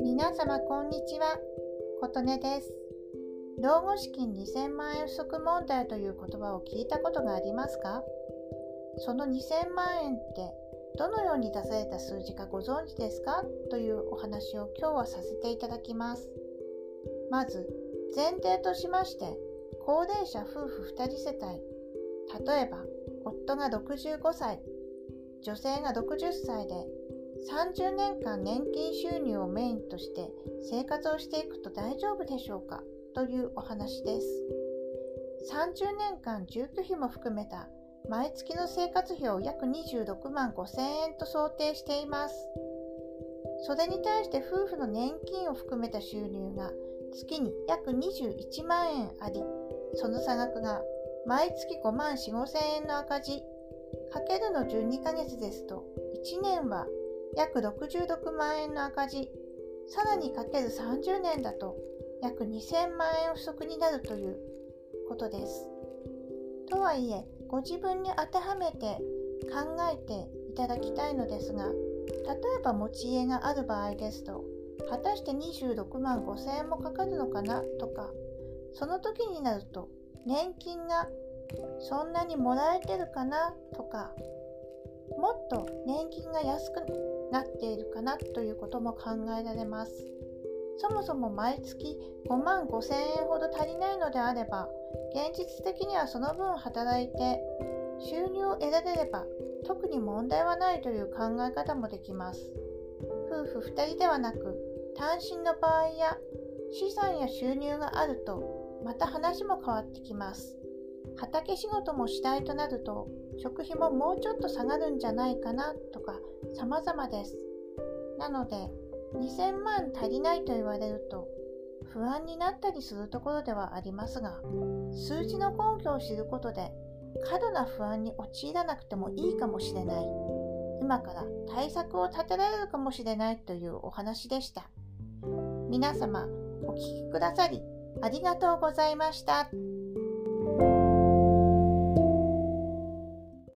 皆様こんにちは。琴音です。老後資金2000万円不足問題という言葉を聞いたことがありますか？その2000万円ってどのように出された数字かご存知ですか？というお話を今日はさせていただきます。まず前提としまして高齢者夫婦2人世帯。例えば夫が65歳。女性が60歳で30年間年金収入をメインとして生活をしていくと大丈夫でしょうか？というお話です。30年間住居費も含めた毎月の生活費を約26万5000円と想定しています。それに対して夫婦の年金を含めた収入が月に約21万円ありその差額が毎月5万4、5千円の赤字、かけるの12ヶ月ですと、1年は約66万円の赤字、さらにかける30年だと約2000万円不足になるということです。とはいえ、ご自分に当てはめて考えていただきたいのですが、例えば持ち家がある場合ですと、果たして26万5千円もかかるのかなとか、その時になると年金がそんなにもらえてるかなとかもっと年金が安くなっているかなということも考えられますそもそも毎月5万5千円ほど足りないのであれば現実的にはその分働いて収入を得られれば特に問題はないという考え方もできます夫婦2人ではなく単身の場合や資産や収入があるとまた話も変わってきます。畑仕事もしたいとなると食費ももうちょっと下がるんじゃないかなとか様々です。なので2000万足りないと言われると不安になったりするところではありますが数字の根拠を知ることで過度な不安に陥らなくてもいいかもしれない今から対策を立てられるかもしれないというお話でした皆様お聴きくださりありがとうございました。